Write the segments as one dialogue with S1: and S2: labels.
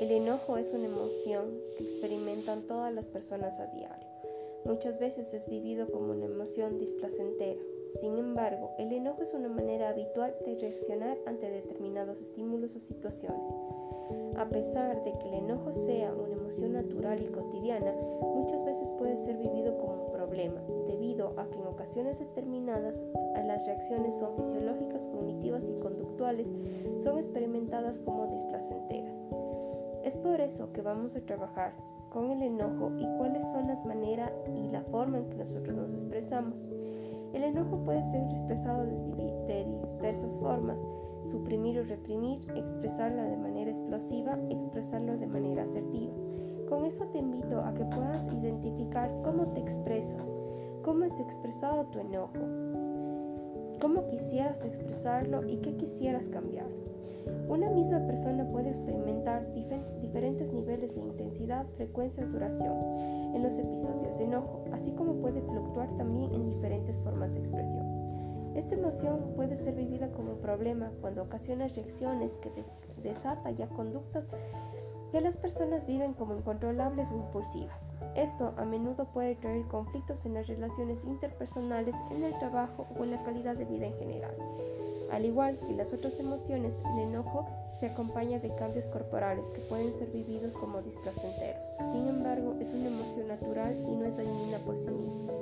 S1: enojo es una emoción que experimentan todas las personas a diario. Muchas veces es vivido como una emoción displacentera. Sin embargo, el enojo es una manera habitual de reaccionar ante determinados estímulos o situaciones. A pesar de que el enojo sea una emoción natural y cotidiana, muchas veces puede ser vivido como un problema, debido a que en ocasiones determinadas las reacciones son fisiológicas, cognitivas y conductuales, son experimentadas como displacenteras. Es por eso que vamos a trabajar con el enojo y cuáles son las maneras y la forma en que nosotros nos expresamos. El enojo puede ser expresado de, diversas formas, suprimir o reprimir, expresarlo de manera explosiva, expresarlo de manera asertiva. Con eso te invito a que puedas identificar cómo te expresas, cómo es expresado tu enojo, cómo quisieras expresarlo y qué quisieras cambiar. Una misma persona puede experimentar diferentes niveles de intensidad, frecuencia o duración en los episodios de enojo, así como puede fluctuar también en diferentes formas de expresión. Esta emoción puede ser vivida como un problema cuando ocasiona reacciones que desata ya conductas que las personas viven como incontrolables o impulsivas. Esto a menudo puede traer conflictos en las relaciones interpersonales, en el trabajo o en la calidad de vida en general. Al igual que las otras emociones, el enojo se acompaña de cambios corporales que pueden ser vividos como displacenteros. Sin embargo, es una emoción natural y no es dañina por sí misma.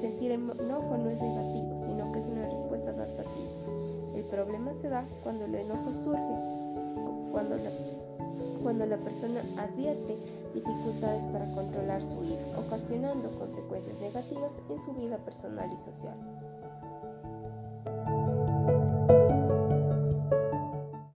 S1: Sentir enojo no es negativo, sino que es una respuesta adaptativa. El problema se da cuando el enojo surge, cuando la, persona advierte dificultades para controlar su ira, ocasionando consecuencias negativas en su vida personal y social.